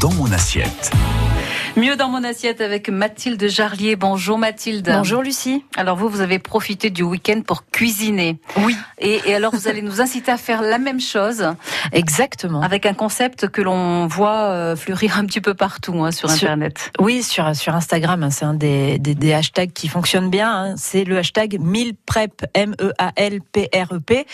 Dans mon assiette. Mieux dans mon assiette avec Mathilde Jarlier. Bonjour Mathilde. Bonjour Lucie. Alors vous, vous avez profité du week-end pour cuisiner. Oui. Et, et, alors vous allez nous inciter à faire la même chose. Exactement. Avec un concept que l'on voit euh, fleurir un petit peu partout hein, sur, Sur- Internet. Oui, sur, sur Instagram, hein, c'est un des, des, des hashtags qui fonctionne bien. hein. C'est le hashtag 1000 prep, E M-E-A-L-P-R-E-P,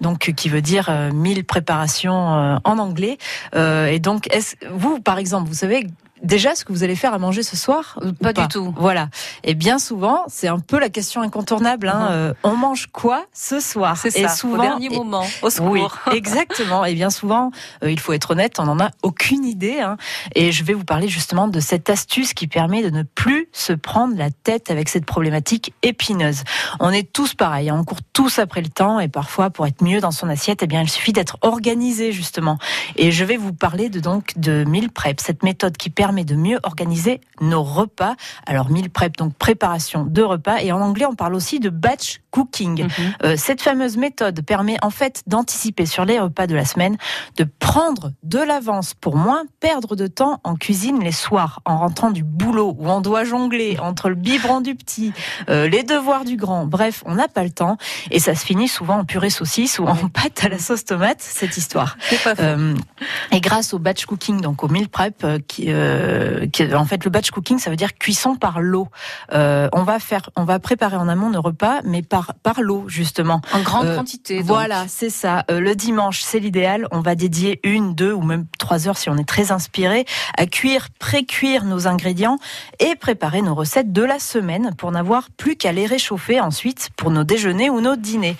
donc euh, qui veut dire euh, 1000 préparations euh, en anglais. Euh, et donc, est-ce, vous, par exemple, vous savez déjà ce que vous allez faire à manger ce soir Pas du tout. Voilà. Et bien souvent, c'est un peu la question incontournable. Hein. Euh, on mange quoi ce soir C'est ça, souvent, au dernier et- moment, au secours. Oui, exactement. Et bien souvent, euh, il faut être honnête, on n'en a aucune idée. hein. Et je vais vous parler justement de cette astuce qui permet de ne plus se prendre la tête avec cette problématique épineuse. On est tous pareils, hein, on court tous après le temps et parfois pour être mieux dans son assiette, eh bien il suffit d'être organisé justement. Et je vais vous parler de donc de meal prep, cette méthode qui permet de mieux organiser nos repas. Alors meal prep donc préparation de repas et en anglais on parle aussi de batch cooking. Mhm. Euh, cette fameuse méthode permet en fait d'anticiper sur les repas de la semaine, de prendre de l'avance pour moins perdre de temps en cuisine les soirs, en rentrant du boulot où on doit jongler entre le biberon du petit, euh, les devoirs du grand. Bref, on n'a pas le temps et ça se finit souvent en purée saucisse ou en pâte à la sauce tomate, cette histoire. Pas. Euh, et grâce au batch cooking, donc au meal prep, qui, euh, qui- en fait le batch cooking, ça veut dire cuisson par l'eau. Euh, on va faire, on va préparer en amont nos repas, mais par par l'eau justement. en grande euh, quantité. donc. Voilà, c'est ça. Euh, le dimanche, c'est l'idéal. On va dédier une, deux ou même trois heures si on est très inspiré à cuire, pré-cuire nos ingrédients et préparer nos recettes de la semaine pour n'avoir plus qu'à les réchauffer ensuite pour nos déjeuners ou nos dîners.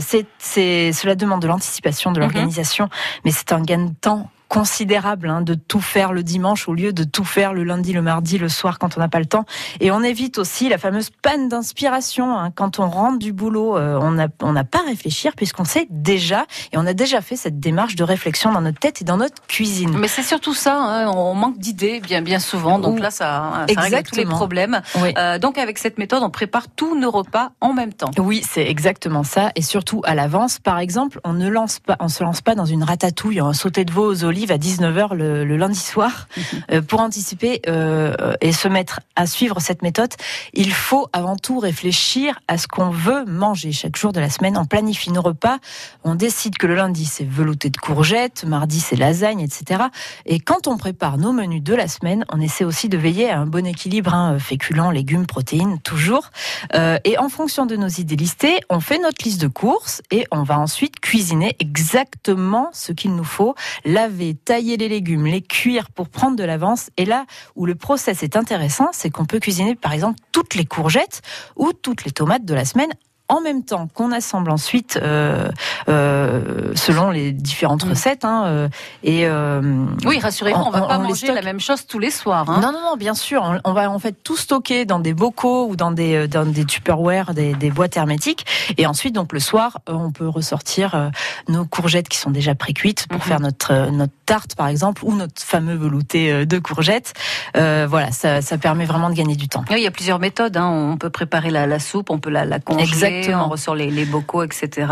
C'est, cela demande de l'anticipation, de Mhm. l'organisation, mais c'est un gain de temps considérable hein, de tout faire le dimanche au lieu de tout faire le lundi, le mardi, le soir quand on n'a pas le temps. Et on évite aussi la fameuse panne d'inspiration hein. quand on rentre du boulot. euh, on n'a on pas à réfléchir puisqu'on sait déjà et on a déjà fait cette démarche de réflexion dans notre tête et dans notre cuisine. Mais c'est surtout ça, hein, on manque d'idées bien bien souvent, donc là ça, ça règle tous les problèmes. Oui. Euh, donc avec cette méthode, on prépare tous nos repas en même temps. Oui, c'est exactement ça, et surtout à l'avance. Par exemple, on ne lance pas, on se lance pas dans une ratatouille, un sauté de veau aux olives à 19h le, le lundi soir. Euh, pour anticiper euh, et se mettre à suivre cette méthode, il faut avant tout réfléchir à ce qu'on veut manger chaque jour de la semaine. On planifie nos repas, on décide que le lundi c'est velouté de courgettes, mardi c'est lasagne, etc. Et quand on prépare nos menus de la semaine, on essaie aussi de veiller à un bon équilibre, hein, féculents, légumes, protéines, toujours. Euh, et en fonction de nos idées listées, on fait notre liste de courses et on va ensuite cuisiner exactement ce qu'il nous faut. Laver, tailler les légumes, les cuire pour prendre de l'avance. Et là où le process est intéressant, c'est qu'on peut cuisiner par exemple toutes les courgettes ou toutes les tomates de la semaine en même temps qu'on assemble ensuite euh, euh, selon les différentes recettes. Hein, euh, et euh, Oui, rassurez-vous, on, On- va pas on manger la même chose tous les soirs. Hein. non, non, non, bien sûr. On, on va en fait tout stocker dans des bocaux ou dans des, euh, dans des Tupperware, des, des boîtes hermétiques. Et ensuite, donc le soir, euh, on peut ressortir nos courgettes qui sont déjà pré-cuites pour Mhm. faire notre, notre tarte, par exemple, ou notre fameux velouté de courgettes. Euh, voilà, ça, ça permet vraiment de gagner du temps. Oui, Il y a plusieurs méthodes. Hein. On peut préparer la, la soupe, on peut la, la congeler, Exactement. On ressort les, les bocaux, etc.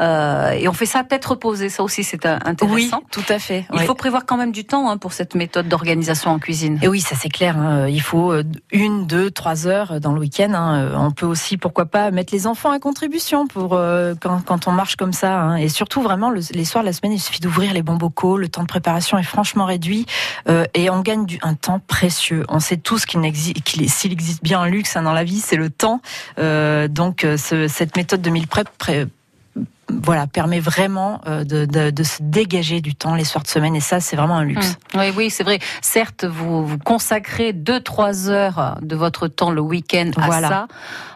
Euh, et on fait ça à tête reposée. Ça aussi, c'est euh, Oui, intéressant. tout à fait. Il faut prévoir quand même du temps hein, pour cette méthode d'organisation en cuisine. Et oui, ça c'est clair. hein. Il faut euh, une, deux, trois heures dans le week-end. hein. Euh, On peut aussi, pourquoi pas, mettre les enfants à contribution pour euh, quand, quand on marche comme ça. Et surtout, vraiment, le- les soirs de la semaine, il suffit d'ouvrir les bons bocaux. Le temps de préparation est franchement réduit euh, et on gagne du, un temps précieux. On sait tous qu'il s'il existe bien un luxe dans la vie, c'est le temps. Euh, donc, euh, ce- cette méthode de meal prep voilà, permet vraiment euh, de, de, de se dégager du temps les soirs de semaine et ça, c'est vraiment un luxe. Hum. Oui, oui, c'est vrai. Certes, vous, vous consacrez 2-3 heures de votre temps le week-end à Voilà. ça,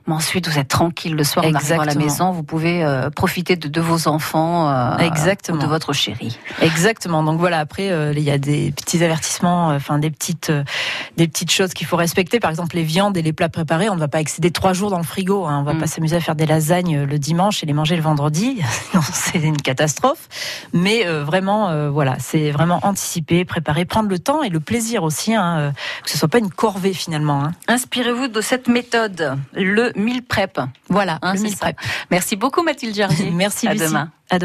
mais ensuite vous êtes tranquille le soir en arrivant à la Exactement. maison. Vous pouvez euh, profiter de, de vos enfants, euh, Exactement. ou de votre chéri. Exactement. Donc voilà, après euh, il y a des petits avertissements, euh, enfin des petites euh, des petites choses qu'il faut respecter. Par exemple, les viandes et les plats préparés, on ne va pas excéder trois jours dans le frigo. Hein. On va Mm. pas s'amuser à faire des lasagnes le dimanche et les manger le vendredi. Non, c'est une catastrophe. Mais euh, vraiment, euh, voilà, c'est vraiment anticiper, préparer, prendre le temps et le plaisir aussi, hein, euh, que ce soit pas une corvée finalement. Hein. Inspirez-vous de cette méthode, le meal prep. Voilà, Hein, le meal ça. prep. Merci beaucoup Mathilde Jardier. Merci À Lucie. demain. À demain.